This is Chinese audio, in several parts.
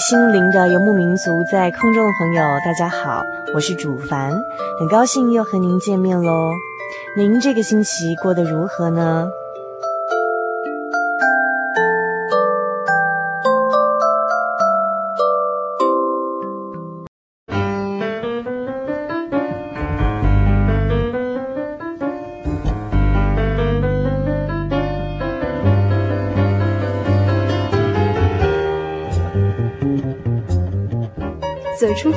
心灵的游牧民族，在空中的朋友，大家好，我是主凡，很高兴又和您见面喽。您这个星期过得如何呢？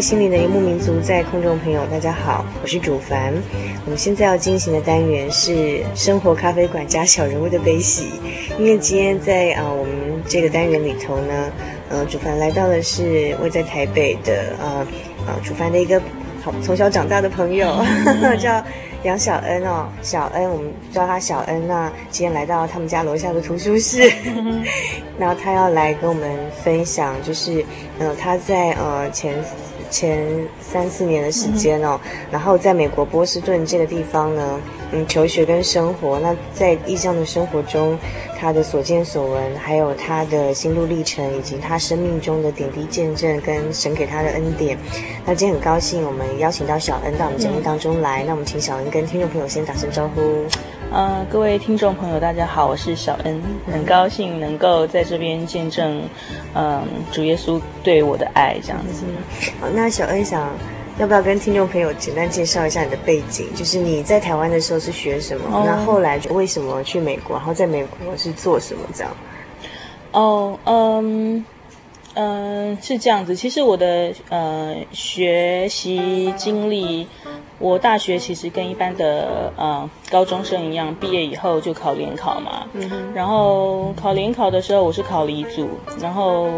心灵的游牧民族，在空中朋友，大家好，我是主凡。我们现在要进行的单元是生活咖啡馆加小人物的悲喜。因为今天在啊、呃，我们这个单元里头呢，呃，主凡来到的是位在台北的呃呃，主凡的一个好从小长大的朋友，叫杨小恩哦，小恩，我们叫他小恩。那今天来到他们家楼下的图书室，然后他要来跟我们分享，就是呃，他在呃前。前三四年的时间哦，然后在美国波士顿这个地方呢，嗯，求学跟生活。那在异乡的生活中，他的所见所闻，还有他的心路历程，以及他生命中的点滴见证，跟神给他的恩典。那今天很高兴，我们邀请到小恩到我们节目当中来。那我们请小恩跟听众朋友先打声招呼。呃，各位听众朋友，大家好，我是小恩，很高兴能够在这边见证，嗯、呃，主耶稣对我的爱这样子。好，那小恩想要不要跟听众朋友简单介绍一下你的背景？就是你在台湾的时候是学什么？那、哦、后来为什么去美国？然后在美国是做什么？这样？哦，嗯，嗯，是这样子。其实我的呃学习经历。我大学其实跟一般的呃高中生一样，毕业以后就考联考嘛。嗯。然后考联考的时候，我是考理组，然后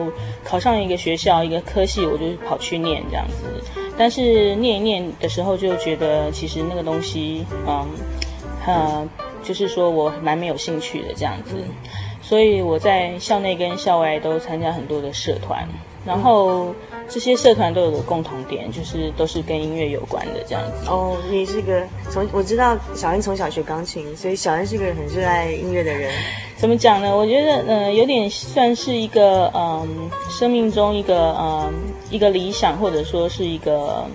考上一个学校一个科系，我就跑去念这样子。但是念一念的时候，就觉得其实那个东西，嗯，呃，就是说我蛮没有兴趣的这样子。所以我在校内跟校外都参加很多的社团，然后。这些社团都有个共同点，就是都是跟音乐有关的这样子。哦，你是个从我知道小恩从小学钢琴，所以小恩是个很热爱音乐的人。怎么讲呢？我觉得，嗯、呃，有点算是一个，嗯，生命中一个，嗯，一个理想，或者说是一个，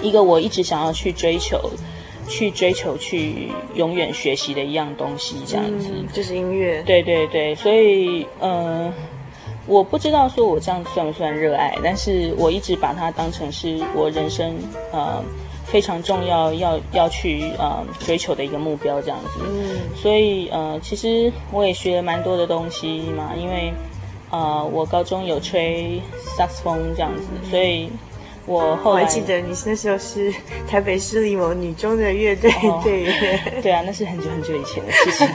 一个我一直想要去追求、去追求、去永远学习的一样东西，这样子。嗯、就是音乐。对对对，所以，嗯、呃。我不知道说我这样算不算热爱，但是我一直把它当成是我人生呃非常重要要要去呃追求的一个目标这样子。嗯，所以呃，其实我也学了蛮多的东西嘛，因为呃，我高中有吹萨克斯风这样子，所以。我后来我还记得你那时候是台北市立某女中的乐队 队员，对啊，那是很久很久以前的事情。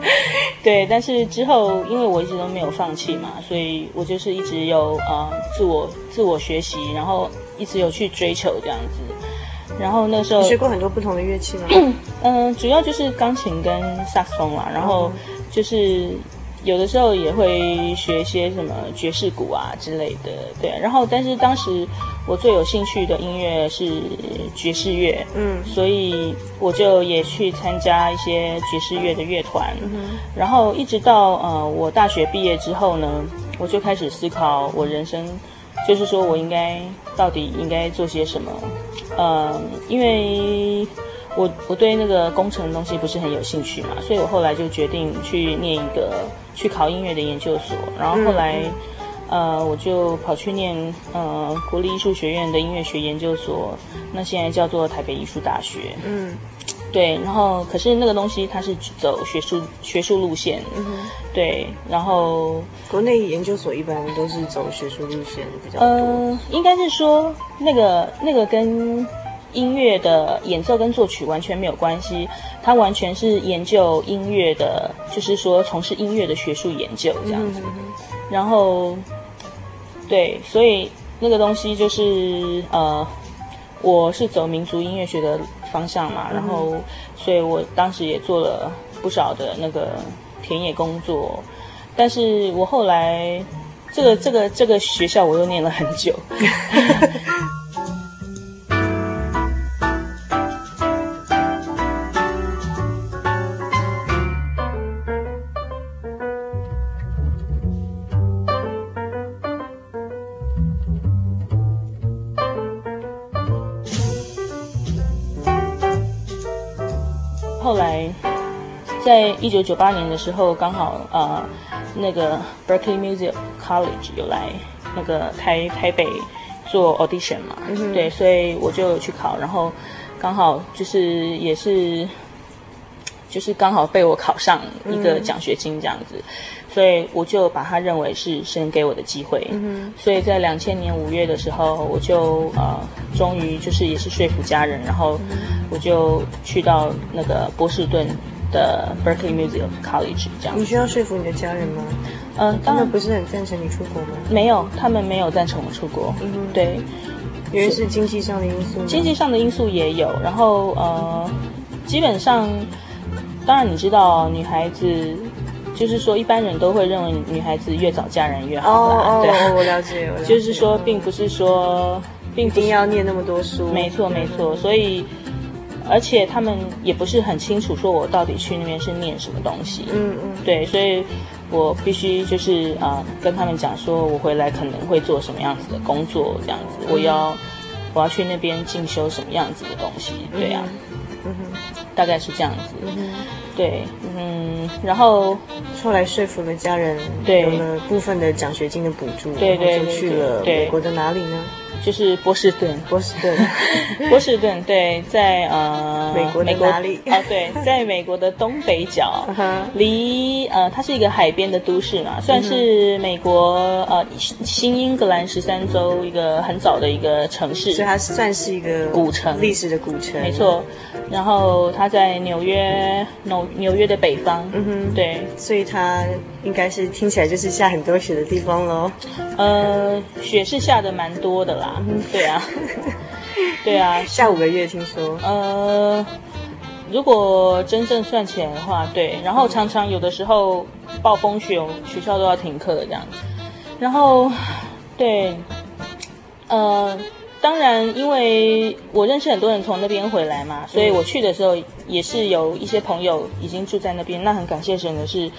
对，但是之后因为我一直都没有放弃嘛，所以我就是一直有呃自我自我学习，然后一直有去追求这样子。然后那时候你学过很多不同的乐器吗？嗯、呃，主要就是钢琴跟萨克斯风啦，然后就是。有的时候也会学一些什么爵士鼓啊之类的，对。然后，但是当时我最有兴趣的音乐是爵士乐，嗯，所以我就也去参加一些爵士乐的乐团。嗯。然后一直到呃我大学毕业之后呢，我就开始思考我人生，就是说我应该到底应该做些什么，呃，因为。我我对那个工程的东西不是很有兴趣嘛，所以我后来就决定去念一个去考音乐的研究所，然后后来，嗯、呃，我就跑去念呃国立艺术学院的音乐学研究所，那现在叫做台北艺术大学。嗯，对，然后可是那个东西它是走学术学术路线，嗯，对，然后国内研究所一般都是走学术路线比较多。呃，应该是说那个那个跟。音乐的演奏跟作曲完全没有关系，他完全是研究音乐的，就是说从事音乐的学术研究这样子。然后，对，所以那个东西就是呃，我是走民族音乐学的方向嘛，然后，所以我当时也做了不少的那个田野工作，但是我后来这个这个这个学校我又念了很久。一九九八年的时候，刚好呃，那个 Berkeley Music College 有来那个台台北做 audition 嘛，嗯、对，所以我就去考，然后刚好就是也是就是刚好被我考上一个奖学金这样子，嗯、所以我就把它认为是神给我的机会，嗯、所以在两千年五月的时候，我就呃终于就是也是说服家人，然后我就去到那个波士顿。的 Berkeley Music College 这样，你需要说服你的家人吗？嗯，他们不是很赞成你出国吗？没有，他们没有赞成我出国。嗯，对，因为是经济上的因素。经济上的因素也有，然后呃，基本上，当然你知道，女孩子就是说，一般人都会认为女孩子越早嫁人越好啦。哦，对哦，我了解，我了解。就是说，并不是说，并不一定要念那么多书。没错，没错，所以。而且他们也不是很清楚，说我到底去那边是念什么东西。嗯嗯，对，所以我必须就是啊、呃，跟他们讲说，我回来可能会做什么样子的工作，这样子，我要我要去那边进修什么样子的东西，对呀、啊，嗯哼，大概是这样子。嗯哼，对，嗯，然后后来说服了家人，对，有了部分的奖学金的补助，对对，就去了美国的哪里呢？就是波士顿，波士顿，波士顿，对，在呃美国的哪里？哦，对，在美国的东北角，离呃它是一个海边的都市嘛，算是美国呃新英格兰十三州一个很早的一个城市，所以它算是一个古城，历史的古城，没错。然后它在纽约，纽纽约的北方，嗯哼，对，所以它应该是听起来就是下很多雪的地方喽。呃，雪是下的蛮多的啦。嗯，对啊，对啊，下五个月听说。呃，如果真正算起来的话，对，然后常常有的时候暴风雪，学校都要停课这样子。然后，对，呃，当然，因为我认识很多人从那边回来嘛，所以我去的时候也是有一些朋友已经住在那边。那很感谢神的是。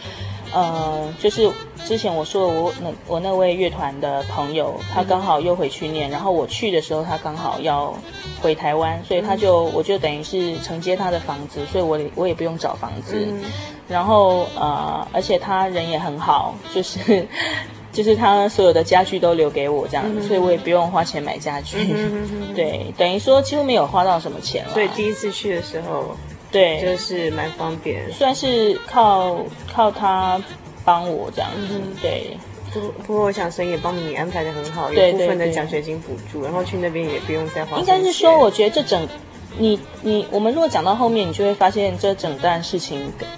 呃，就是之前我说我那我那位乐团的朋友，他刚好又回去念，然后我去的时候，他刚好要回台湾，所以他就我就等于是承接他的房子，所以我我也不用找房子，然后呃，而且他人也很好，就是 就是他所有的家具都留给我这样所以我也不用花钱买家具。嗯、对，等于说几乎没有花到什么钱了。对，第一次去的时候，对，就是蛮方便，算是靠靠他帮我这样子。嗯、对。不不过我想神也帮你安排的很好，对有部分的奖学金补助，然后去那边也不用再花。应该是说，我觉得这整，你你我们如果讲到后面，你就会发现这整段事情感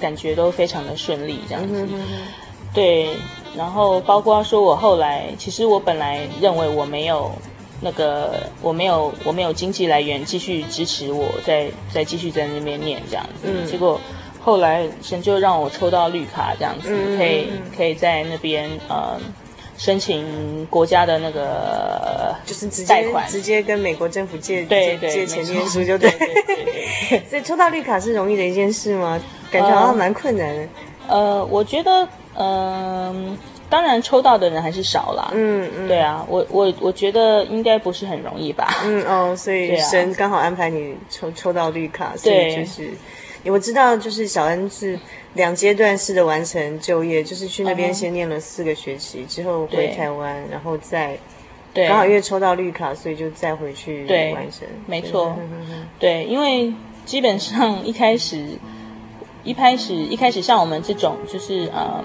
感觉都非常的顺利，这样子。嗯、哼哼对，然后包括说我后来，其实我本来认为我没有那个，我没有我没有经济来源继续支持我再再继续在那边念这样子，嗯、结果。后来神就让我抽到绿卡，这样子、嗯、可以可以在那边呃申请国家的那个就是直接贷款，直接跟美国政府借对对借钱念书就对。对对对对 所以抽到绿卡是容易的一件事吗？感觉好像蛮困难的。呃，呃，我觉得嗯、呃，当然抽到的人还是少了。嗯嗯，对啊，我我我觉得应该不是很容易吧。嗯哦，所以神刚好安排你抽抽到绿卡，所以就是。我知道，就是小恩是两阶段式的完成就业，就是去那边先念了四个学期，之后回台湾，然后再，对，刚好因为抽到绿卡，所以就再回去完成。没错，对，因为基本上一开始，一开始一开始像我们这种，就是嗯，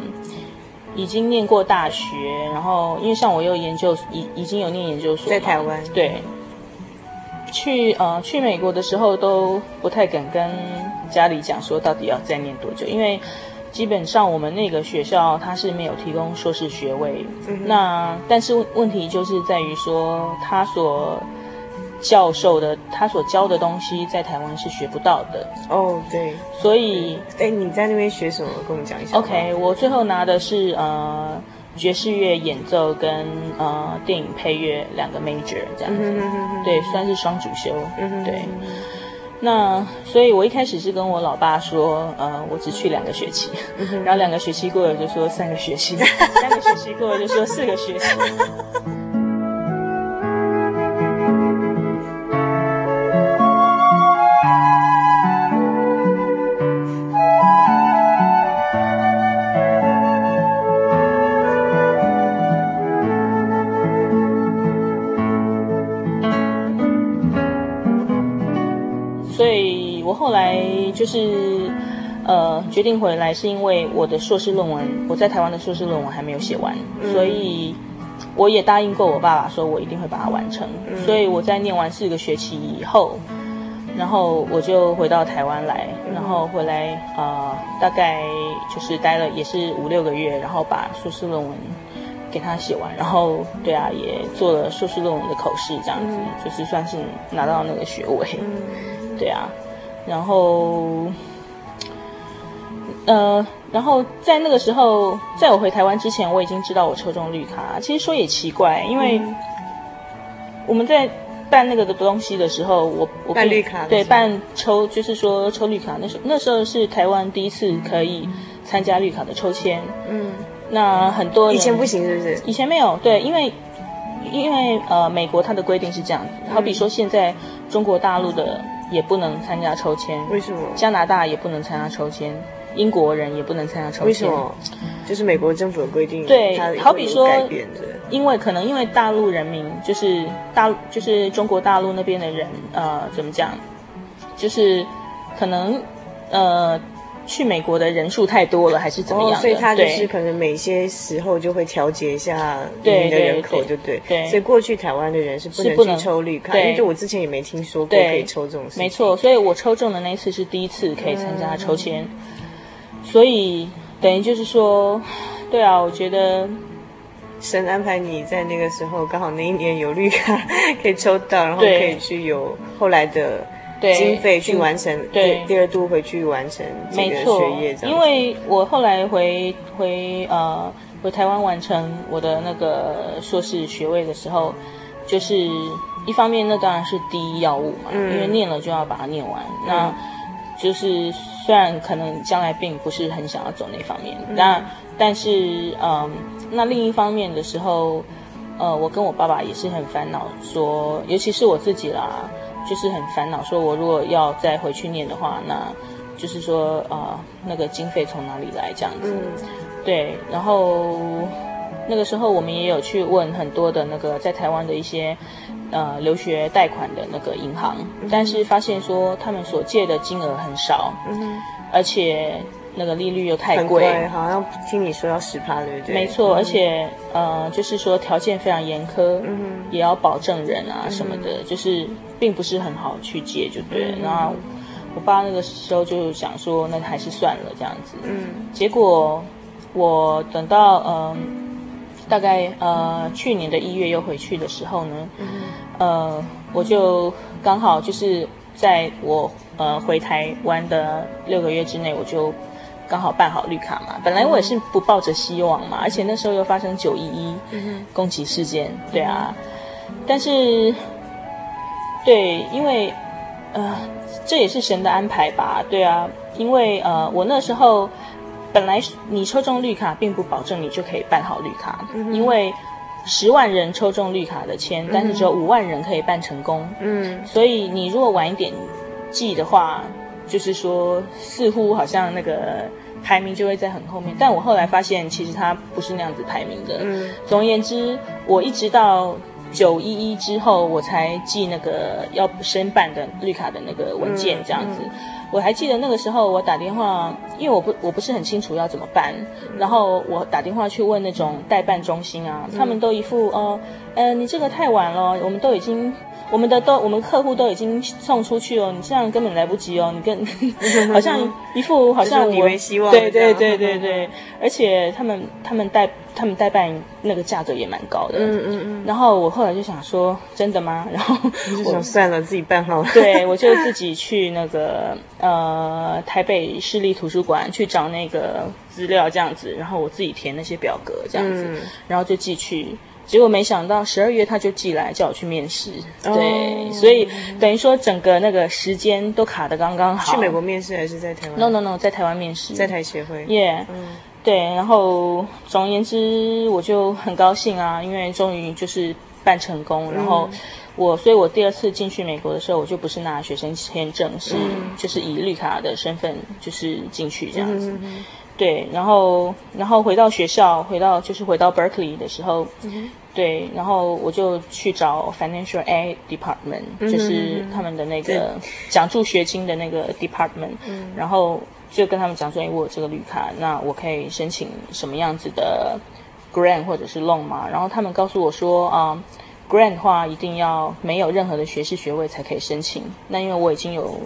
已经念过大学，然后因为像我有研究，已已经有念研究所，在台湾，对。去呃去美国的时候都不太敢跟家里讲说到底要再念多久，因为基本上我们那个学校它是没有提供硕士学位。嗯、那但是问题就是在于说他所教授的他所教的东西在台湾是学不到的。哦，对，所以哎你在那边学什么？跟我们讲一下。OK，我最后拿的是呃。爵士乐演奏跟呃电影配乐两个 major 这样子，嗯、哼哼哼对，算是双主修。嗯、哼哼对，那所以我一开始是跟我老爸说，呃，我只去两个学期，嗯、然后两个学期过了就说三个学期，三个学期过了就说四个学期。就是，呃，决定回来是因为我的硕士论文，我在台湾的硕士论文还没有写完，嗯、所以我也答应过我爸爸，说我一定会把它完成。嗯、所以我在念完四个学期以后，然后我就回到台湾来，然后回来啊、呃，大概就是待了也是五六个月，然后把硕士论文给他写完，然后对啊，也做了硕士论文的口试，这样子、嗯、就是算是拿到那个学位，嗯、对啊。然后，呃，然后在那个时候，在我回台湾之前，我已经知道我抽中绿卡。其实说也奇怪，因为我们在办那个的东西的时候，我我办绿卡对办抽，就是说抽绿卡。那时候那时候是台湾第一次可以参加绿卡的抽签。嗯，那很多以前不行，是不是？以前没有，对，因为因为呃，美国它的规定是这样子，好比说现在中国大陆的。也不能参加抽签，为什么？加拿大也不能参加抽签，英国人也不能参加抽签。为什么？就是美国政府的规定。对，好比说，因为可能因为大陆人民就是大就是中国大陆那边的人，呃，怎么讲？就是可能呃。去美国的人数太多了，还是怎么样？哦，所以他就是可能每些时候就会调节一下你的人口，就对。对，所以过去台湾的人是不能去抽绿卡，因为就我之前也没听说过可以抽这种事。没错，所以我抽中的那一次是第一次可以参加抽签，所以等于就是说，对啊，我觉得神安排你在那个时候刚好那一年有绿卡 可以抽到，然后可以去有后来的。对经费去完成，对第二度回去完成这个学业，这样。因为我后来回回呃回台湾完成我的那个硕士学位的时候，就是一方面那当然是第一要务嘛，嗯、因为念了就要把它念完。嗯、那就是虽然可能将来并不是很想要走那方面，嗯、但但是嗯、呃，那另一方面的时候，呃，我跟我爸爸也是很烦恼说，说尤其是我自己啦。就是很烦恼，说我如果要再回去念的话，那就是说啊、呃，那个经费从哪里来这样子？嗯、对，然后那个时候我们也有去问很多的那个在台湾的一些呃留学贷款的那个银行，嗯、但是发现说他们所借的金额很少，嗯，而且那个利率又太贵，好像听你说要十趴对不对？没错，嗯、而且呃就是说条件非常严苛，嗯，也要保证人啊什么的，嗯、就是并不是很好去借，就对。嗯、然后我爸那个时候就想说，那还是算了这样子，嗯，结果我等到嗯。呃大概呃去年的一月又回去的时候呢，嗯、呃我就刚好就是在我呃回台湾的六个月之内，我就刚好办好绿卡嘛。本来我也是不抱着希望嘛，而且那时候又发生九一一攻击事件，对啊。但是对，因为呃这也是神的安排吧，对啊，因为呃我那时候。本来你抽中绿卡，并不保证你就可以办好绿卡，嗯、因为十万人抽中绿卡的签，但是只有五万人可以办成功。嗯，所以你如果晚一点寄的话，就是说似乎好像那个排名就会在很后面。但我后来发现，其实它不是那样子排名的。嗯，总而言之，我一直到九一一之后，我才寄那个要申办的绿卡的那个文件，这样子。嗯嗯我还记得那个时候，我打电话，因为我不我不是很清楚要怎么办，然后我打电话去问那种代办中心啊，他们都一副哦，呃，你这个太晚了，我们都已经。我们的都，我们客户都已经送出去哦，你这样根本来不及哦，你跟 好像一副好像我对对对对对，而且他们他们代他们代办那个价格也蛮高的，嗯嗯嗯。然后我后来就想说，真的吗？然后我就想算了，自己办好了。对，我就自己去那个呃台北市立图书馆去找那个资料这样子，然后我自己填那些表格这样子，嗯、然后就寄去。结果没想到十二月他就寄来叫我去面试，对，oh, 所以等于说整个那个时间都卡的刚刚好。去美国面试还是在台湾？No No No，在台湾面试，在台协会。耶，对，然后总而言之我就很高兴啊，因为终于就是办成功。然后我，所以我第二次进去美国的时候，我就不是拿学生签证，是就是以绿卡的身份就是进去这样子。对，然后然后回到学校，回到就是回到 Berkeley 的时候。对，然后我就去找 Financial Aid Department，、嗯、就是他们的那个奖助学金的那个 department，、嗯、然后就跟他们讲说，哎，我有这个绿卡，那我可以申请什么样子的 grant 或者是 loan 嘛？然后他们告诉我说，啊、嗯、grant 的话一定要没有任何的学士学位才可以申请。那因为我已经有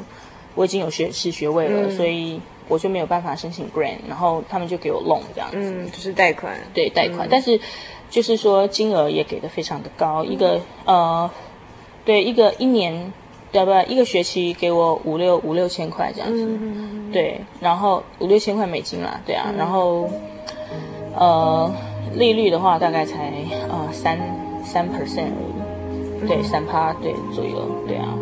我已经有学士学位了，嗯、所以我就没有办法申请 grant。然后他们就给我 loan 这样子，嗯，就是贷款，对，贷款，嗯、但是。就是说，金额也给的非常的高，一个呃，对，一个一年，对不对？一个学期给我五六五六千块这样子，对，然后五六千块美金啦，对啊，然后呃，利率的话大概才呃三三 percent 而已，对，三趴对左右，对啊。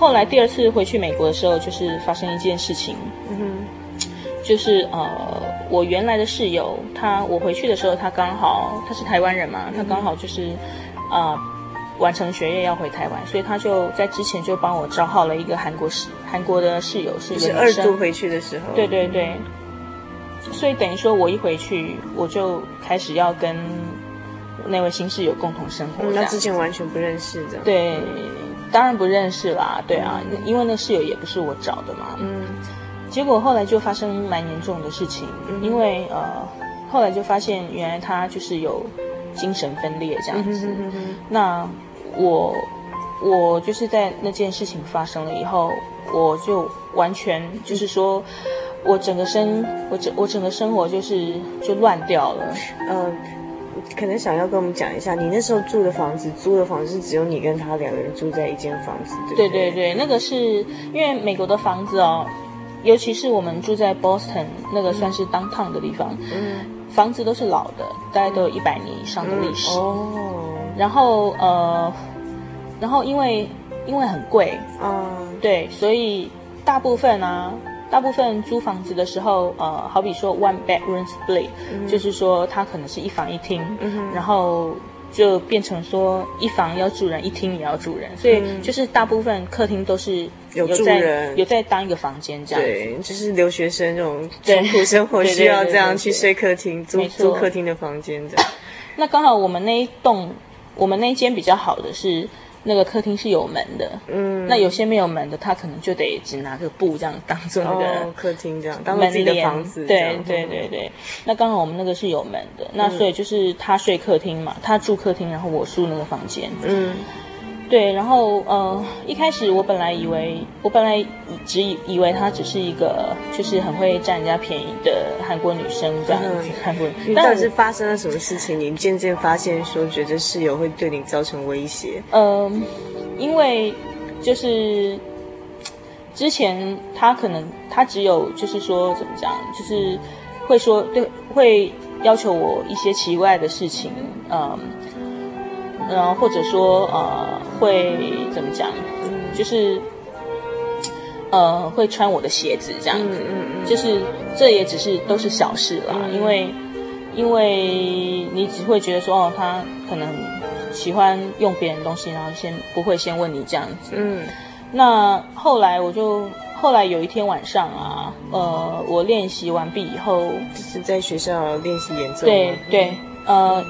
后来第二次回去美国的时候，就是发生一件事情，嗯哼，就是呃，我原来的室友，他我回去的时候，他刚好他是台湾人嘛，他刚好就是，呃，完成学业要回台湾，所以他就在之前就帮我找好了一个韩国室韩国的室友，是一个女生。是二度回去的时候。对对对，所以等于说我一回去，我就开始要跟那位新室友共同生活。嗯，那之前完全不认识的。对。当然不认识啦，对啊，因为那室友也不是我找的嘛。嗯，结果后来就发生蛮严重的事情，嗯、因为呃，后来就发现原来他就是有精神分裂这样子。嗯、那我我就是在那件事情发生了以后，我就完全就是说，我整个生我整我整个生活就是就乱掉了。嗯。可能想要跟我们讲一下，你那时候住的房子、租的房子是只有你跟他两个人住在一间房子，对不对？对对对，那个是因为美国的房子哦，尤其是我们住在 Boston 那个算是 downtown 的地方，嗯，房子都是老的，大概都有一百年以上的历史。嗯、哦，然后呃，然后因为因为很贵，嗯，对，所以大部分啊。大部分租房子的时候，呃，好比说 one bedroom split，、嗯、就是说它可能是一房一厅，嗯、然后就变成说一房要住人，一厅也要住人，所以就是大部分客厅都是有在有住人，有在当一个房间这样。对，就是留学生这种 艰苦生活需要这样去睡客厅，租租客厅的房间这样。那刚好我们那一栋，我们那一间比较好的是。那个客厅是有门的，嗯，那有些没有门的，他可能就得只拿个布这样当做那个、哦、客厅这样，当自己的房子。对对对对，那刚好我们那个是有门的，嗯、那所以就是他睡客厅嘛，他住客厅，然后我住那个房间。嗯。对，然后呃，一开始我本来以为，我本来只以以为她只是一个就是很会占人家便宜的韩国女生这样子，嗯、韩国。但到底是发生了什么事情？你渐渐发现说，觉得室友会对你造成威胁？嗯、呃，因为就是之前她可能她只有就是说怎么讲，就是会说对，会要求我一些奇怪的事情，嗯、呃。然后或者说呃会怎么讲，就是呃会穿我的鞋子这样子，嗯嗯嗯、就是这也只是都是小事啦，嗯、因为因为你只会觉得说哦他可能喜欢用别人东西，然后先不会先问你这样子。嗯，那后来我就后来有一天晚上啊，呃我练习完毕以后，就是在学校练习演奏。对对，呃。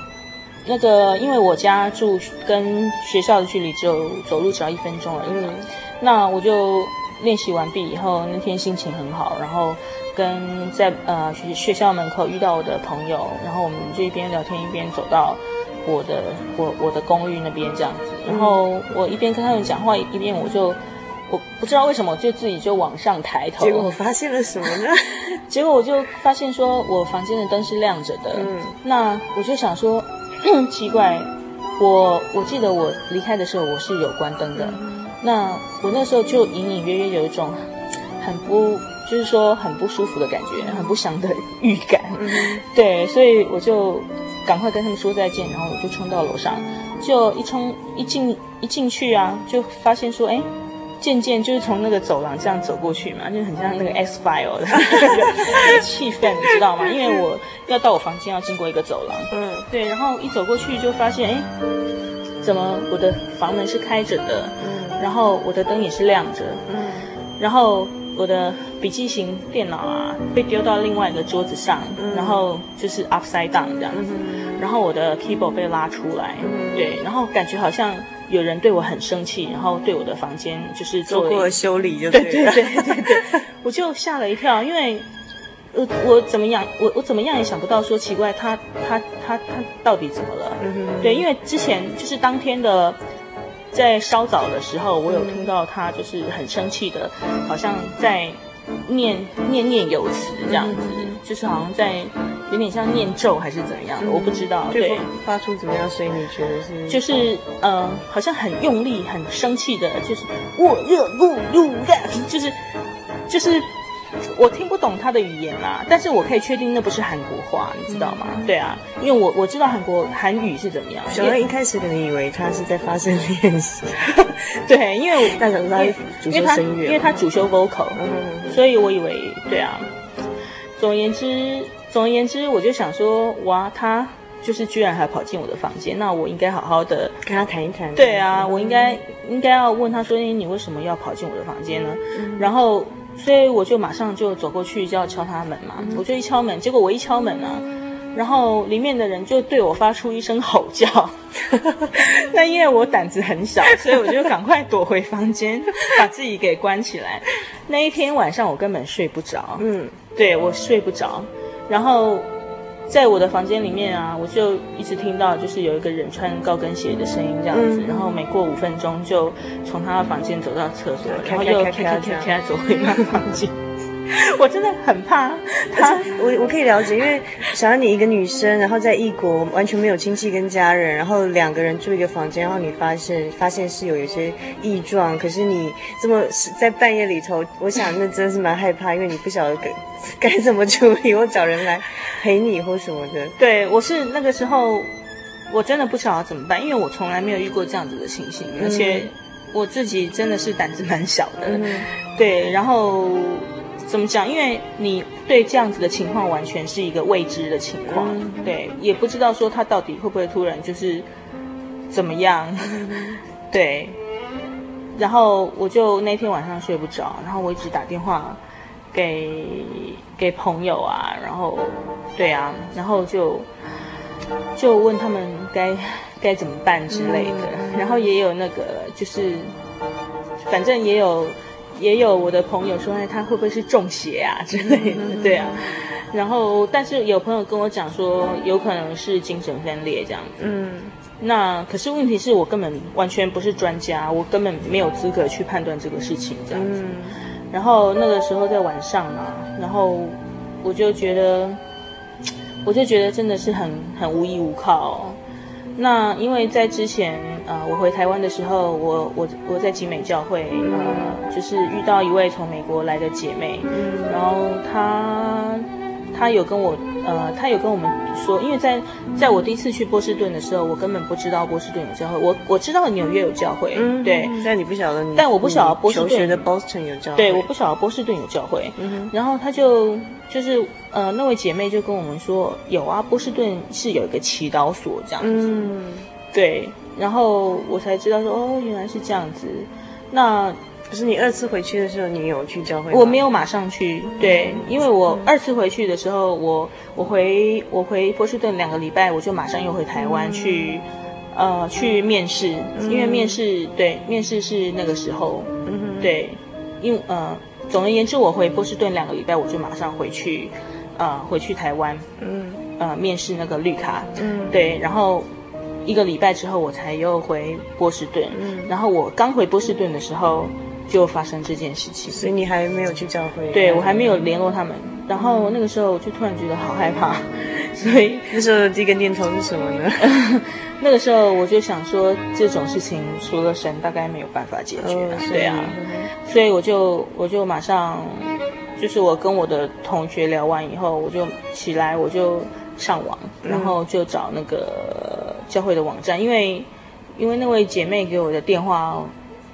那个，因为我家住跟学校的距离只有走路只要一分钟而已。嗯，那我就练习完毕以后，那天心情很好，然后跟在呃学学校门口遇到我的朋友，然后我们就一边聊天一边走到我的我我的公寓那边这样子。然后我一边跟他们讲话，一边我就我不知道为什么，我就自己就往上抬头。结果我发现了什么呢？结果我就发现说我房间的灯是亮着的。嗯，那我就想说。奇怪，我我记得我离开的时候我是有关灯的，嗯、那我那时候就隐隐约约有一种很不，就是说很不舒服的感觉，很不祥的预感。嗯、对，所以我就赶快跟他们说再见，然后我就冲到楼上，就一冲一进一进去啊，就发现说，哎。渐渐就是从那个走廊这样走过去嘛，就很像那个 X File 的 那个气氛，你知道吗？因为我要到我房间要经过一个走廊，嗯，对，然后一走过去就发现，哎，怎么我的房门是开着的？嗯，然后我的灯也是亮着，嗯，然后我的笔记型电脑啊被丢到另外一个桌子上，嗯，然后就是 upside down 这样子，嗯，然后我的 keyboard 被拉出来，嗯，对，然后感觉好像。有人对我很生气，然后对我的房间就是做，做过了修理就对，对对对对 我就吓了一跳，因为我我怎么样，我我怎么样也想不到说奇怪，他他他他到底怎么了？对，因为之前就是当天的在稍早的时候，我有听到他就是很生气的，好像在念念念有词这样子，嗯、就是好像在。有点像念咒还是怎样的，嗯、我不知道。对，发出怎么样声音？你觉得是？就是呃，好像很用力、很生气的，就是我热不如的，就是就是我听不懂他的语言啦，但是我可以确定那不是韩国话，你知道吗？嗯、对啊，因为我我知道韩国韩语是怎么样。小恩一开始可能以为他是在发声练习，对，因为大想他主修声乐，因为他主修 vocal，嗯，所以我以为对啊。总而言之，总而言之，我就想说，哇，他。就是居然还跑进我的房间，那我应该好好的跟他谈一谈。对啊，我应该应该要问他说：“你为什么要跑进我的房间呢？”嗯、然后，所以我就马上就走过去就要敲他门嘛。嗯、我就一敲门，结果我一敲门啊，然后里面的人就对我发出一声吼叫。那因为我胆子很小，所以我就赶快躲回房间，把自己给关起来。那一天晚上我根本睡不着。嗯，对，我睡不着，然后。在我的房间里面啊，我就一直听到就是有一个人穿高跟鞋的声音这样子，嗯、然后每过五分钟就从他的房间走到厕所，然后又跳跳跳跳走回他的房间。我真的很怕他，我我可以了解，因为想要你一个女生，然后在异国完全没有亲戚跟家人，然后两个人住一个房间，然后你发现发现室友有些异状，可是你这么在半夜里头，我想那真的是蛮害怕，因为你不晓得该该怎么处理，或找人来陪你或什么的。对，我是那个时候我真的不晓得怎么办，因为我从来没有遇过这样子的情形，而且我自己真的是胆子蛮小的，嗯、对，然后。怎么讲？因为你对这样子的情况完全是一个未知的情况，嗯、对，也不知道说他到底会不会突然就是怎么样，对。然后我就那天晚上睡不着，然后我一直打电话给给朋友啊，然后对啊，然后就就问他们该该怎么办之类的，嗯、然后也有那个就是反正也有。也有我的朋友说，哎，他会不会是中邪啊 之类的？对啊，然后但是有朋友跟我讲说，有可能是精神分裂这样子。嗯，那可是问题是我根本完全不是专家，我根本没有资格去判断这个事情这样子。然后那个时候在晚上嘛，然后我就觉得，我就觉得真的是很很无依无靠。那因为在之前，呃，我回台湾的时候，我我我在集美教会，呃，就是遇到一位从美国来的姐妹，然后她她有跟我，呃，他有跟我们说，因为在在我第一次去波士顿的时候，我根本不知道波士顿有教会，我我知道纽约有教会，嗯，对，但你不晓得你，但我不晓得波士顿学的 Boston 有教会，对，我不晓得波士顿有教会，嗯哼，然后他就。就是呃，那位姐妹就跟我们说，有啊，波士顿是有一个祈祷所这样子，嗯，对，然后我才知道说，哦，原来是这样子。那可是你二次回去的时候，你有去教会？我没有马上去，对，因为我二次回去的时候，我我回我回波士顿两个礼拜，我就马上又回台湾去，呃，去面试，因为面试，对，面试是那个时候，嗯，对，因呃。总而言之，我回波士顿两个礼拜，我就马上回去，呃，回去台湾，嗯，呃，面试那个绿卡，嗯，对，然后一个礼拜之后，我才又回波士顿，嗯，然后我刚回波士顿的时候，就发生这件事情，所以你还没有去教会？对，我还没有联络他们，然后那个时候我就突然觉得好害怕，所以那时候的第一个念头是什么呢？那个时候我就想说，这种事情除了神，大概没有办法解决，哦，对啊。所以我就我就马上，就是我跟我的同学聊完以后，我就起来，我就上网，然后就找那个教会的网站，因为因为那位姐妹给我的电话，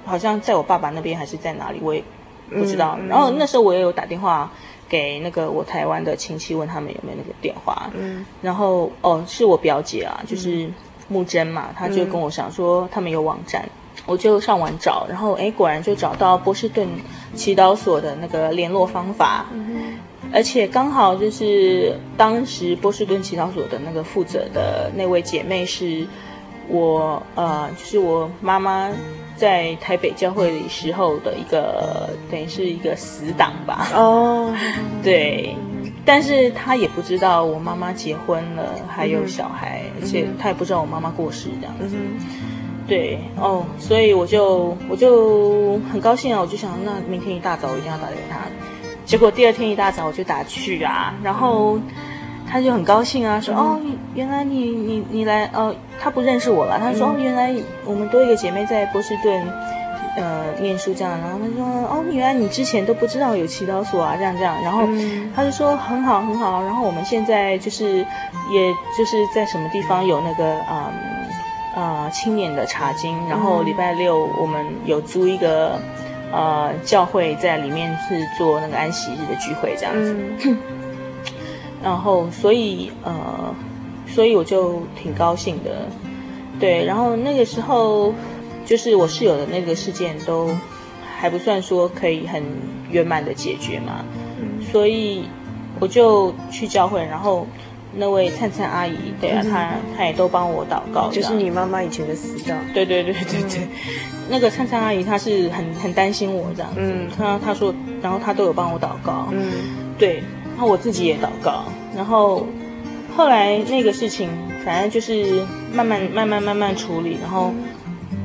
好像在我爸爸那边还是在哪里，我也不知道。然后那时候我也有打电话给那个我台湾的亲戚，问他们有没有那个电话。嗯，然后哦，是我表姐啊，就是木真嘛，她就跟我想说他们有网站。我就上网找，然后哎，果然就找到波士顿祈祷所的那个联络方法，嗯、而且刚好就是当时波士顿祈祷所的那个负责的那位姐妹是我呃，就是我妈妈在台北教会里时候的一个等于是一个死党吧。哦，对，但是他也不知道我妈妈结婚了，还有小孩，嗯、而且他也不知道我妈妈过世这样子。嗯对哦，所以我就我就很高兴啊，我就想那明天一大早我一定要打给他。结果第二天一大早我就打去啊，然后他就很高兴啊，说哦，原来你你你来哦，他不认识我了。他说哦，原来我们多一个姐妹在波士顿呃念书这样，然后他说哦，原来你之前都不知道有祈祷所啊，这样这样，然后他就说很好很好，然后我们现在就是也就是在什么地方有那个啊啊、呃、青年的茶经，然后礼拜六我们有租一个呃教会在里面是做那个安息日的聚会这样子，嗯、然后所以呃所以我就挺高兴的。对，然后那个时候，就是我室友的那个事件都还不算说可以很圆满的解决嘛，嗯、所以我就去教会，然后那位灿灿阿姨，对啊，她她也都帮我祷告，就是你妈妈以前的死党，对对对对对，嗯、那个灿灿阿姨她是很很担心我这样子，嗯，她她说，然后她都有帮我祷告，嗯，对，然后我自己也祷告，然后后来那个事情。反正就是慢慢慢慢慢慢处理，然后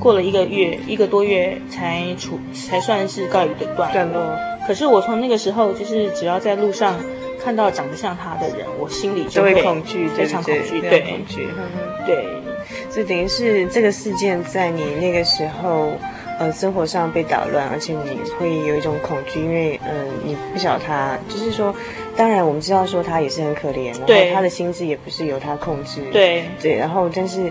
过了一个月一个多月才处才算是告一个段段落。可是我从那个时候，就是只要在路上看到长得像他的人，我心里就会，恐惧，非常恐惧，对，对，恐惧，对。所以等于是这个事件在你那个时候。呃，生活上被打乱，而且你会有一种恐惧，因为嗯、呃，你不晓得他，就是说，当然我们知道说他也是很可怜，然后他的心智也不是由他控制，对对，然后但是，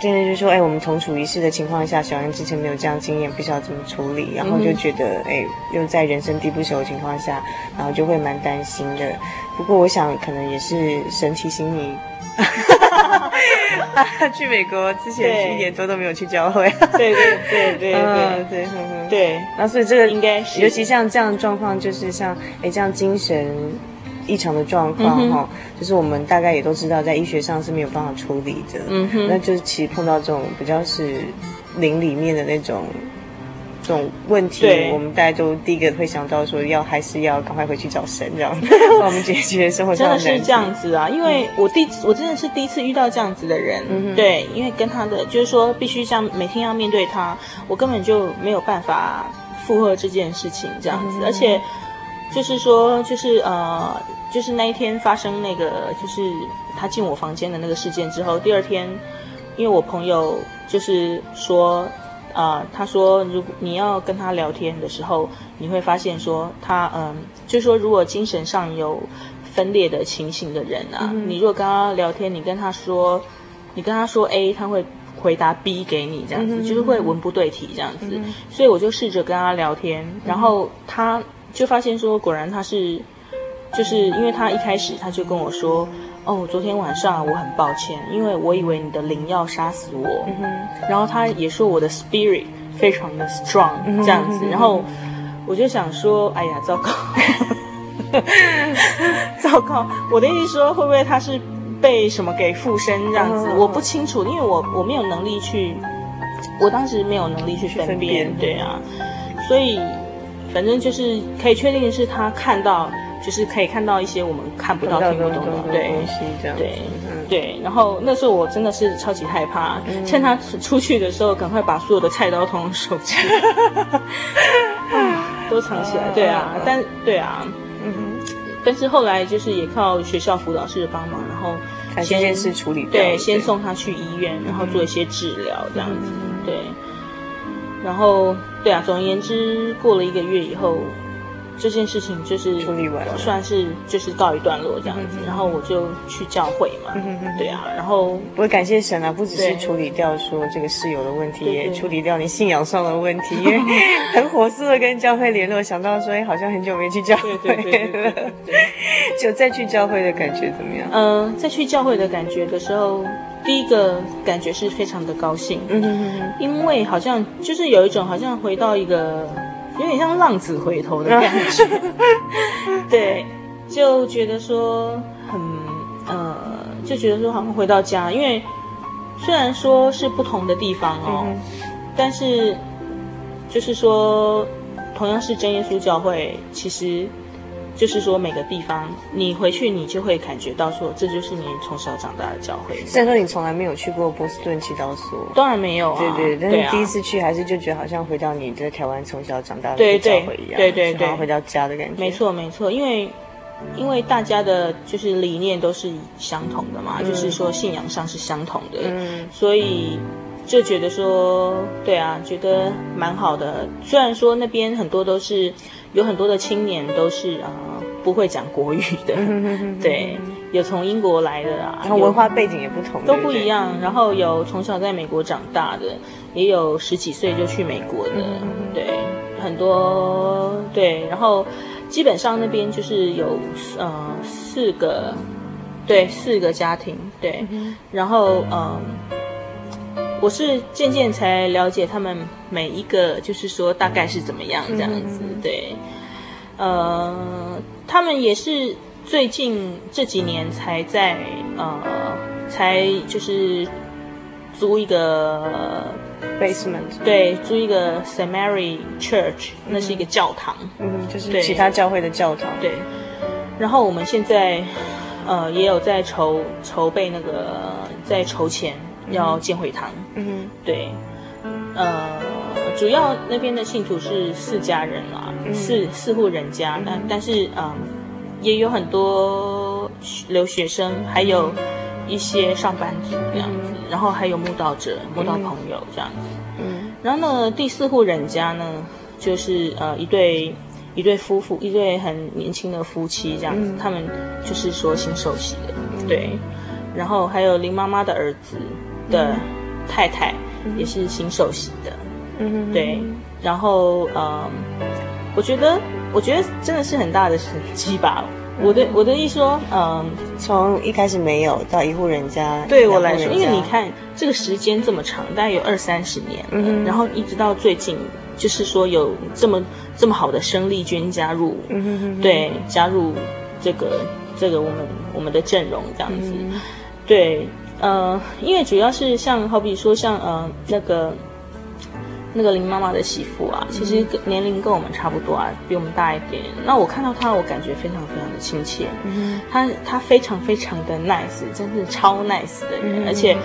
真的就是说，哎，我们同处一室的情况下，小安之前没有这样经验，不知道怎么处理，然后就觉得，哎，又在人生地不熟的情况下，然后就会蛮担心的。不过我想，可能也是神提醒你。去美国之前一年多都没有去教会，对对对对对对对。那所以这个应该是，尤其像这样的状况，就是像哎这样精神异常的状况哈，就是我们大概也都知道，在医学上是没有办法处理的。嗯哼，那就是其实碰到这种比较是灵里面的那种。这种问题，我们大家都第一个会想到说，要还是要赶快回去找神，这样 帮我们解决生活上的。真的是这样子啊！因为我第我真的是第一次遇到这样子的人，嗯、对，因为跟他的就是说，必须像每天要面对他，我根本就没有办法负荷这件事情这样子，嗯、而且就是说，就是呃，就是那一天发生那个，就是他进我房间的那个事件之后，第二天，因为我朋友就是说。啊、呃，他说，如果你要跟他聊天的时候，你会发现说他，嗯，就是说，如果精神上有分裂的情形的人啊，嗯、你如果跟他聊天，你跟他说，你跟他说 A，他会回答 B 给你，这样子，嗯、就是会文不对题这样子。嗯、所以我就试着跟他聊天，然后他就发现说，果然他是，就是因为他一开始他就跟我说。哦，昨天晚上我很抱歉，因为我以为你的灵要杀死我。嗯哼。然后他也说我的 spirit 非常的 strong，这样子。然后我就想说，哎呀，糟糕，糟糕！我的意思说，会不会他是被什么给附身这样子？我不清楚，因为我我没有能力去，我当时没有能力去分辨。对啊，所以反正就是可以确定的是，他看到。就是可以看到一些我们看不到、听不懂的对东西，这样对对。然后那时候我真的是超级害怕，趁他出去的时候，赶快把所有的菜刀通通收起来，都藏起来。对啊，但对啊，嗯。但是后来就是也靠学校辅导室的帮忙，然后先先是处理对，先送他去医院，然后做一些治疗这样子。对。然后对啊，总而言之，过了一个月以后。这件事情就是处理完了，算是就是告一段落这样子，嗯、然后我就去教会嘛，对啊，然后我感谢神啊，不只是处理掉说这个室友的问题，也处理掉你信仰上的问题，因为很火速的跟教会联络，想到说，哎，好像很久没去教会了，就再去教会的感觉怎么样？嗯、呃，再去教会的感觉的时候，第一个感觉是非常的高兴，嗯哼哼，因为好像就是有一种好像回到一个。有点像浪子回头的感觉，对，就觉得说很呃，就觉得说好像回到家，因为虽然说是不同的地方哦，嗯、但是就是说同样是真耶稣教会，其实。就是说，每个地方你回去，你就会感觉到说，这就是你从小长大的教会。虽然说你从来没有去过波士顿祈祷所，当然没有啊。对对，但是第一次去，还是就觉得好像回到你在台湾从小长大的教会一样，对对对，回到家的感觉。没错没错，因为因为大家的就是理念都是相同的嘛，就是说信仰上是相同的，嗯，所以。就觉得说，对啊，觉得蛮好的。虽然说那边很多都是有很多的青年都是啊、呃、不会讲国语的，对，有从英国来的啊，然后文化背景也不同，都不一样。然后有从小在美国长大的，也有十几岁就去美国的，对，很多对。然后基本上那边就是有呃四个，对，四个家庭，对，然后嗯。呃我是渐渐才了解他们每一个，就是说大概是怎么样这样子，对，呃，他们也是最近这几年才在呃，才就是租一个 basement，对，租一个 Saint Mary Church，那是一个教堂，嗯，就是其他教会的教堂，对。然后我们现在呃也有在筹筹备那个在筹钱。要建会堂，嗯，对，呃，主要那边的信徒是四家人啦，嗯、四四户人家，嗯、但但是嗯，也有很多留学生，还有一些上班族这样子，嗯、然后还有慕道者、慕道朋友这样子，嗯，然后呢，第四户人家呢，就是呃一对一对夫妇，一对很年轻的夫妻这样子，嗯、他们就是说新受洗的，嗯、对，然后还有林妈妈的儿子。的太太也是新受洗的，嗯，对，然后嗯，我觉得我觉得真的是很大的神迹吧。我的我的意思说，嗯，从一开始没有到一户人家，对我来说，因为你看这个时间这么长，大概有二三十年，嗯，然后一直到最近，就是说有这么这么好的生力军加入，嗯哼，对，加入这个这个我们我们的阵容这样子，对。呃，因为主要是像好比说像呃那个那个林妈妈的媳妇啊，其实年龄跟我们差不多啊，比我们大一点。那我看到她，我感觉非常非常的亲切。嗯，她她非常非常的 nice，真是超 nice 的人，嗯、而且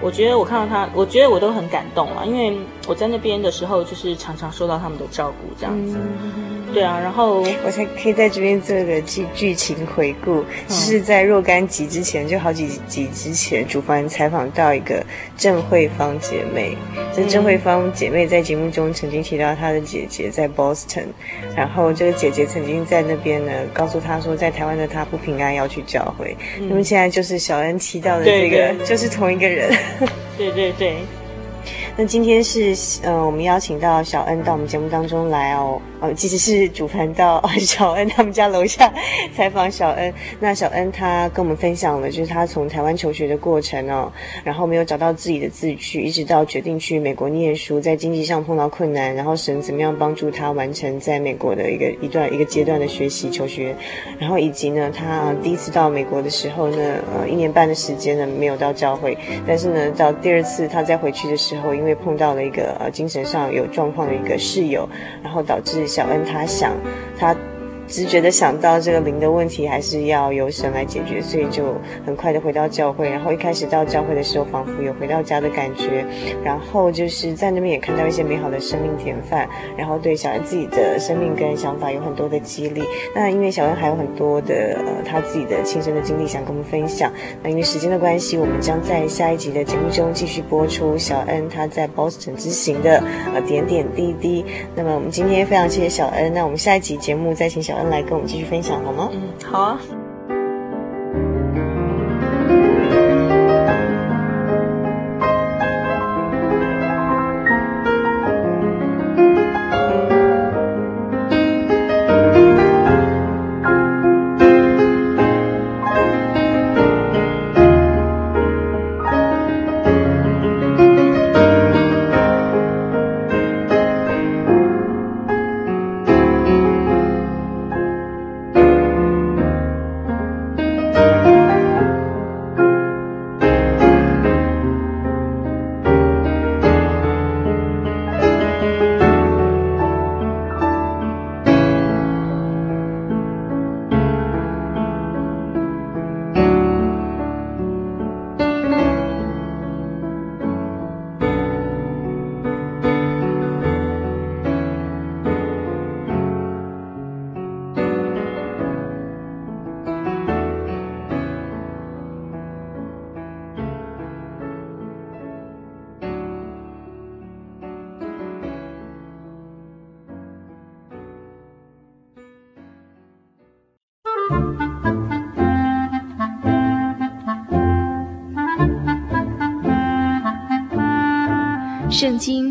我觉得我看到她，我觉得我都很感动啊，因为我在那边的时候，就是常常受到他们的照顾，这样子。嗯对啊，然后我才可以在这边做个剧剧情回顾，就是在若干集之前，就好几集之前，主凡采访到一个郑慧芳姐妹。这郑慧芳姐妹在节目中曾经提到她的姐姐在 Boston，然后这个姐姐曾经在那边呢，告诉她说，在台湾的她不平安，要去教会。那么现在就是小恩提到的这个，对对就是同一个人。对对对。那今天是呃，我们邀请到小恩到我们节目当中来哦。哦，其实是主凡到 小恩他们家楼下采访小恩。那小恩他跟我们分享了，就是他从台湾求学的过程哦，然后没有找到自己的志趣，一直到决定去美国念书，在经济上碰到困难，然后神怎么样帮助他完成在美国的一个一段一个阶段的学习求学，然后以及呢，他第一次到美国的时候呢，呃，一年半的时间呢没有到教会，但是呢，到第二次他再回去的时候，因为碰到了一个呃精神上有状况的一个室友，然后导致。小恩他想，他。直觉的想到这个灵的问题还是要由神来解决，所以就很快的回到教会。然后一开始到教会的时候，仿佛有回到家的感觉。然后就是在那边也看到一些美好的生命典范，然后对小恩自己的生命跟想法有很多的激励。那因为小恩还有很多的呃他自己的亲身的经历想跟我们分享。那因为时间的关系，我们将在下一集的节目中继续播出小恩他在 Boston 之行的呃点点滴滴。那么我们今天非常谢谢小恩，那我们下一集节目再请小。来跟我们继续分享好吗？嗯，好啊。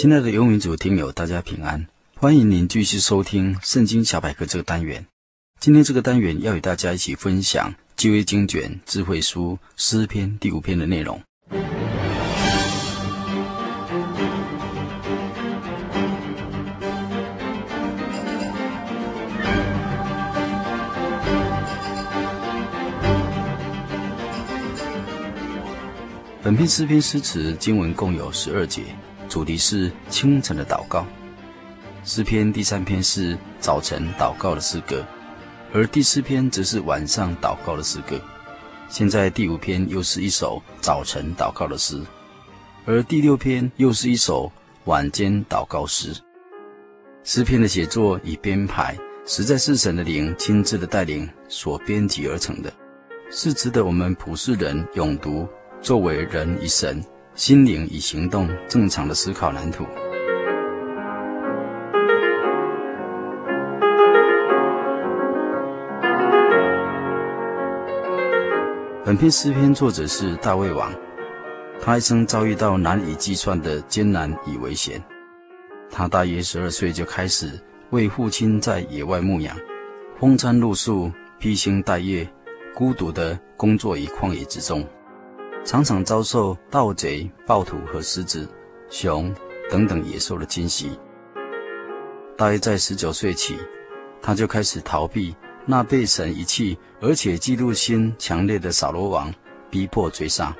亲爱的游民族听友，大家平安！欢迎您继续收听《圣经小百科》这个单元。今天这个单元要与大家一起分享旧约经卷智慧书诗篇第五篇的内容。本篇诗篇诗词经文共有十二节。主题是清晨的祷告，诗篇第三篇是早晨祷告的诗歌，而第四篇则是晚上祷告的诗歌。现在第五篇又是一首早晨祷告的诗，而第六篇又是一首晚间祷告诗。诗篇的写作与编排，实在是神的灵亲自的带领所编辑而成的，是值得我们普世人永读，作为人与神。心灵与行动正常的思考蓝图。本篇诗篇作者是大卫王，他一生遭遇到难以计算的艰难与危险。他大约十二岁就开始为父亲在野外牧羊，风餐露宿，披星戴月，孤独地工作于旷野之中。常常遭受盗贼、暴徒和狮子、熊等等野兽的侵袭。大约在十九岁起，他就开始逃避那被神遗弃而且嫉妒心强烈的扫罗王逼迫追杀。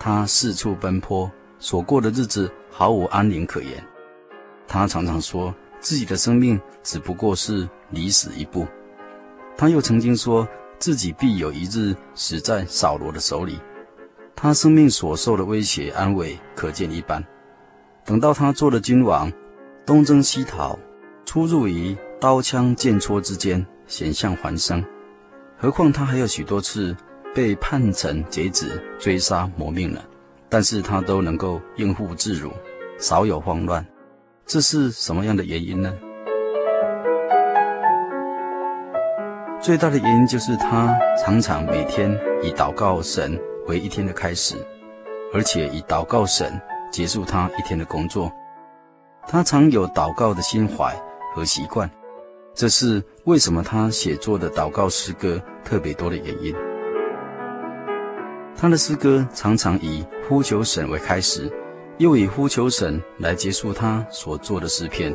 他四处奔波，所过的日子毫无安宁可言。他常常说自己的生命只不过是离死一步。他又曾经说自己必有一日死在扫罗的手里。他生命所受的威胁安危可见一斑。等到他做了君王，东征西讨，出入于刀枪剑戳之间，险象环生。何况他还有许多次被叛臣贼子追杀磨命了，但是他都能够应付自如，少有慌乱。这是什么样的原因呢？最大的原因就是他常常每天以祷告神为一天的开始，而且以祷告神结束他一天的工作。他常有祷告的心怀和习惯，这是为什么他写作的祷告诗歌特别多的原因。他的诗歌常常以呼求神为开始，又以呼求神来结束他所做的诗篇。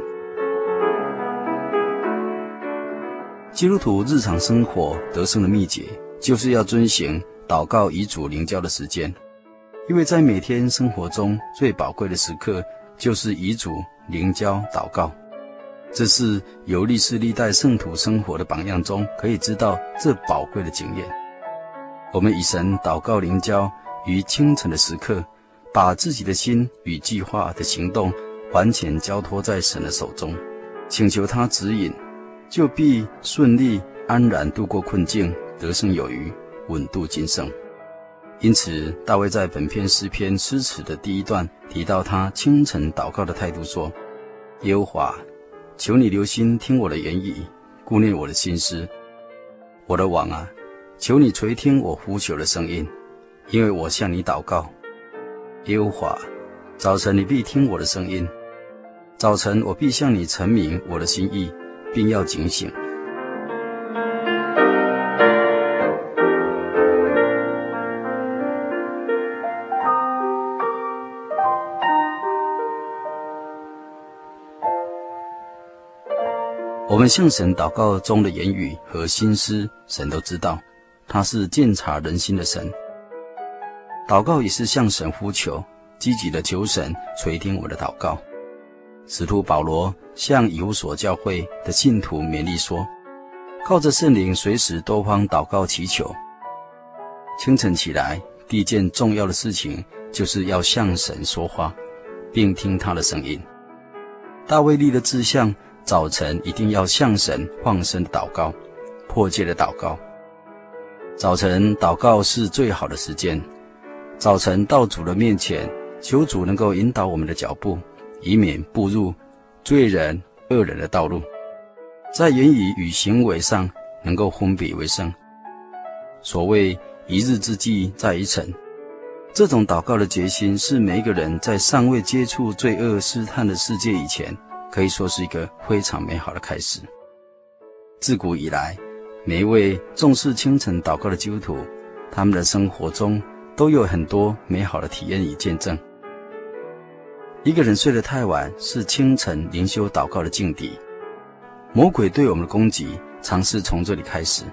基督徒日常生活得胜的秘诀，就是要遵行。祷告遗嘱灵交的时间，因为在每天生活中最宝贵的时刻，就是遗嘱灵交祷告。这是由历世历代圣徒生活的榜样中可以知道这宝贵的经验。我们以神祷告灵交于清晨的时刻，把自己的心与计划的行动完全交托在神的手中，请求他指引，就必顺利安然度过困境，得胜有余。稳度今生，因此大卫在本篇诗篇诗词的第一段提到他清晨祷告的态度，说：“耶和华，求你留心听我的言语，顾念我的心思。我的王啊，求你垂听我呼求的声音，因为我向你祷告。耶和华，早晨你必听我的声音，早晨我必向你陈明我的心意，并要警醒。”我们向神祷告中的言语和心思，神都知道，他是鉴察人心的神。祷告也是向神呼求，积极的求神垂听我的祷告。使徒保罗向以弗所教会的信徒勉励说：“靠着圣灵，随时多方祷告祈求。清晨起来，第一件重要的事情就是要向神说话，并听他的声音。大卫立的志向，早晨一定要向神放声祷告，迫切的祷告。早晨祷告是最好的时间。早晨到主的面前，求主能够引导我们的脚步。”以免步入罪人恶人的道路，在言语与行为上能够分别为圣。所谓一日之计在于晨，这种祷告的决心是每一个人在尚未接触罪恶试探的世界以前，可以说是一个非常美好的开始。自古以来，每一位重视清晨祷告的基督徒，他们的生活中都有很多美好的体验与见证。一个人睡得太晚，是清晨灵修祷告的境地。魔鬼对我们的攻击，常是从这里开始。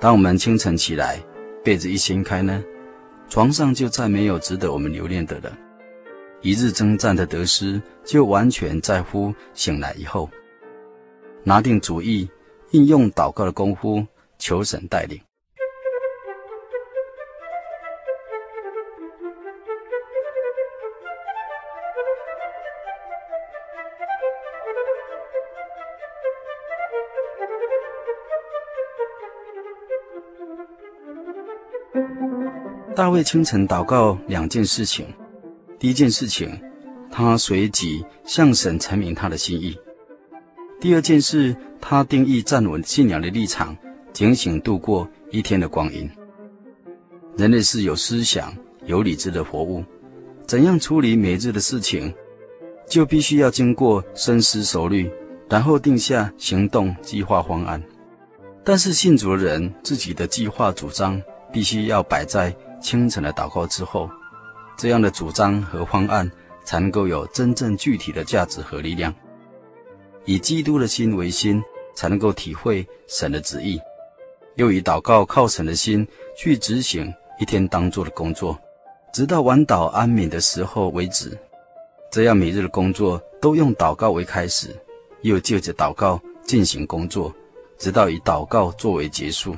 当我们清晨起来，被子一掀开呢，床上就再没有值得我们留恋的了。一日征战的得失，就完全在乎醒来以后，拿定主意，应用祷告的功夫，求神带领。大卫清晨祷告两件事情，第一件事情，他随即向神阐明他的心意；第二件事，他定义站稳信仰的立场，警醒度过一天的光阴。人类是有思想、有理智的活物，怎样处理每日的事情，就必须要经过深思熟虑，然后定下行动计划方案。但是信主的人自己的计划主张，必须要摆在。清晨的祷告之后，这样的主张和方案才能够有真正具体的价值和力量。以基督的心为心，才能够体会神的旨意；又以祷告靠神的心去执行一天当做的工作，直到晚祷安眠的时候为止。这样每日的工作都用祷告为开始，又借着祷告进行工作，直到以祷告作为结束，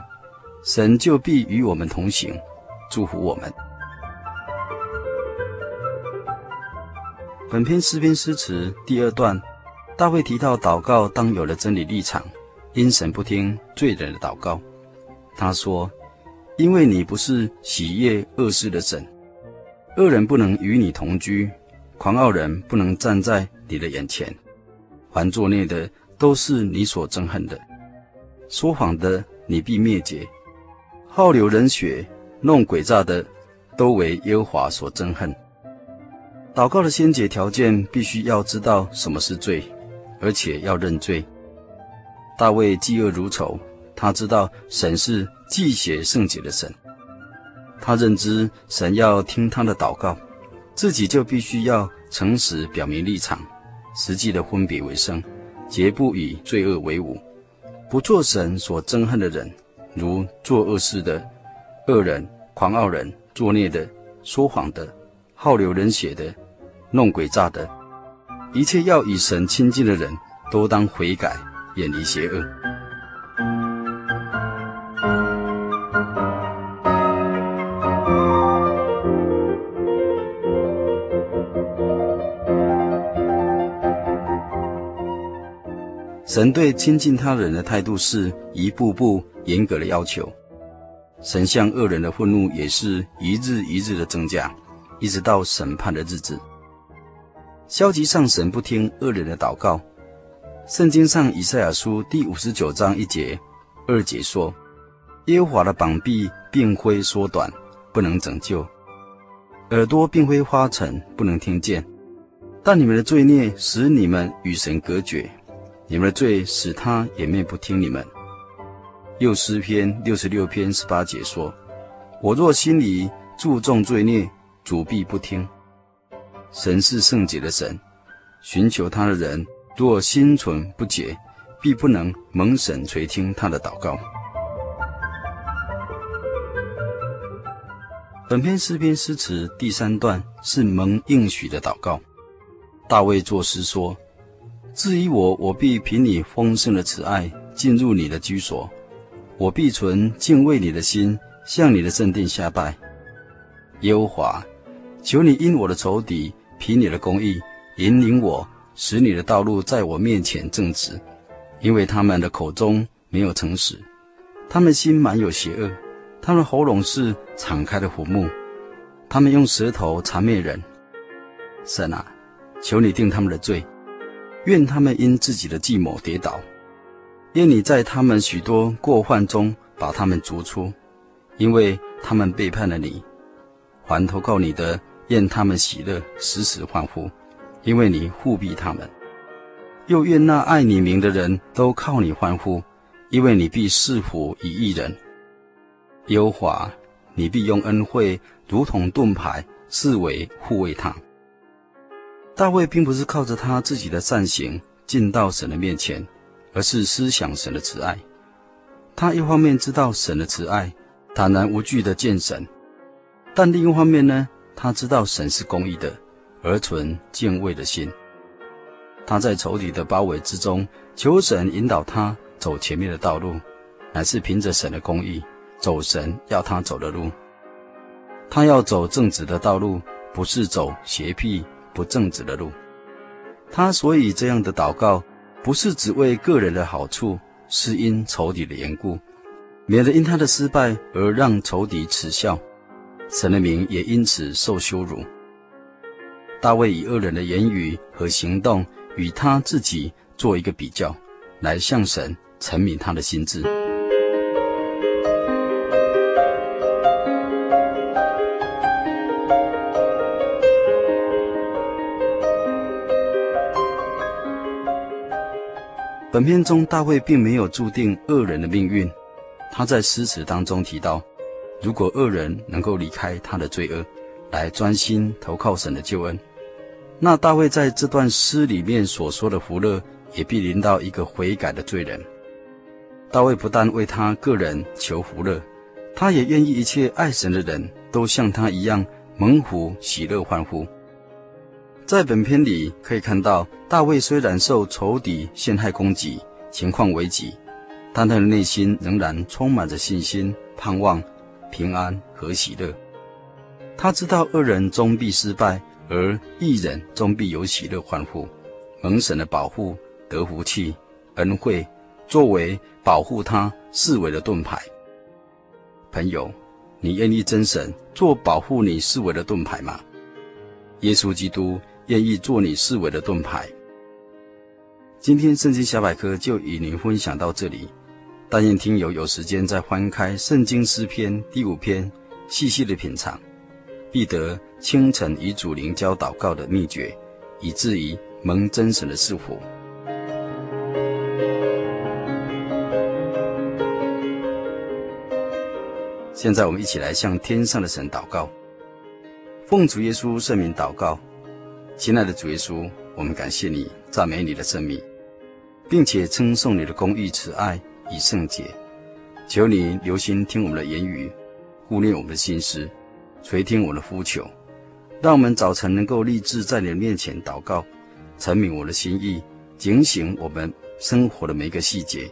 神就必与我们同行。祝福我们。本篇诗篇诗词第二段，大卫提到祷告当有了真理立场，因神不听罪人的祷告。他说：“因为你不是喜悦恶事的神，恶人不能与你同居，狂傲人不能站在你的眼前，凡作孽的都是你所憎恨的，说谎的你必灭绝，好流人血。”弄诡诈的，都为耶和华所憎恨。祷告的先决条件，必须要知道什么是罪，而且要认罪。大卫嫉恶如仇，他知道神是忌血圣洁的神，他认知神要听他的祷告，自己就必须要诚实表明立场，实际的分别为圣，绝不与罪恶为伍，不做神所憎恨的人，如做恶事的。恶人、狂傲人、作孽的、说谎的、好流人血的、弄鬼诈的，一切要与神亲近的人，都当悔改，远离邪恶。神对亲近他人的态度是一步步严格的要求。神向恶人的愤怒也是一日一日的增加，一直到审判的日子。消极上，神不听恶人的祷告。圣经上以赛亚书第五十九章一节、二节说：“耶和华的膀臂并非缩短，不能拯救；耳朵并非发沉，不能听见。但你们的罪孽使你们与神隔绝，你们的罪使他掩面不听你们。”又诗篇六十六篇十八节说：“我若心里注重罪孽，主必不听。神是圣洁的神，寻求他的人若心存不洁，必不能蒙神垂听他的祷告。”本篇诗篇诗词第三段是蒙应许的祷告。大卫作诗说：“至于我，我必凭你丰盛的慈爱进入你的居所，我必存敬畏你的心，向你的圣殿下拜。耶和华，求你因我的仇敌凭你的公义引领我，使你的道路在我面前正直，因为他们的口中没有诚实，他们心满有邪恶，他们喉咙是敞开的虎目，他们用舌头缠灭人。神啊！”求你定他们的罪，愿他们因自己的计谋跌倒，愿你在他们许多过患中把他们逐出，因为他们背叛了你。还投靠你的，愿他们喜乐，时时欢呼，因为你护庇他们。又愿那爱你名的人都靠你欢呼，因为你必赐福与一人。耶和华，你必用恩惠如同盾牌，四围护卫他。大卫并不是靠着他自己的善行进到神的面前，而是思想神的慈爱。他一方面知道神的慈爱，坦然无惧的见神；但另一方面呢，他知道神是公义的，而存敬畏的心。他在仇敌的包围之中，求神引导他走前面的道路，乃是凭着神的公义，走神要他走的路。他要走正直的道路，不是走邪僻。不正直的路，他所以这样的祷告，不是只为个人的好处，是因仇敌的缘故，免得因他的失败而让仇敌耻笑，神的名也因此受羞辱。大卫以恶人的言语和行动与他自己做一个比较，来向神陈明他的心智。本片中，大卫并没有注定恶人的命运。他在诗词当中提到，如果恶人能够离开他的罪恶，来专心投靠神的救恩，那大卫在这段诗里面所说的福乐，也必临到一个悔改的罪人。大卫不但为他个人求福乐，他也愿意一切爱神的人都像他一样蒙福喜乐欢呼。在本篇里可以看到，大卫虽然受仇敌陷害攻击，情况危急，但他的内心仍然充满着信心、盼望、平安和喜乐。他知道恶人终必失败，而义人终必有喜乐欢呼，蒙神的保护，得福气、恩惠，作为保护他四围的盾牌。朋友，你愿意真神做保护你四围的盾牌吗？耶稣基督。愿意做你四围的盾牌。今天圣经小百科就与您分享到这里，但愿听友有时间再翻开圣经诗篇第五篇，细细的品尝，必得清晨与主灵交祷告的秘诀，以至于蒙真神的赐福。现在我们一起来向天上的神祷告，奉主耶稣圣名祷告。亲爱的主耶稣，我们感谢你，赞美你的圣名，并且称颂你的公义、慈爱以圣洁。求你留心听我们的言语，顾念我们的心思，垂听我的呼求，让我们早晨能够立志在你的面前祷告，陈明我的心意，警醒我们生活的每一个细节，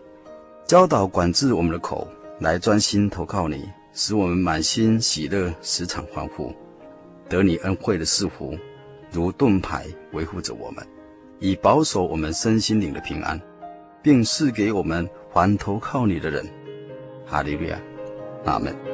教导管制我们的口，来专心投靠你，使我们满心喜乐，时常欢呼，得你恩惠的赐福。如盾牌维护着我们，以保守我们身心灵的平安，并赐给我们还投靠你的人。哈利路亚，阿门。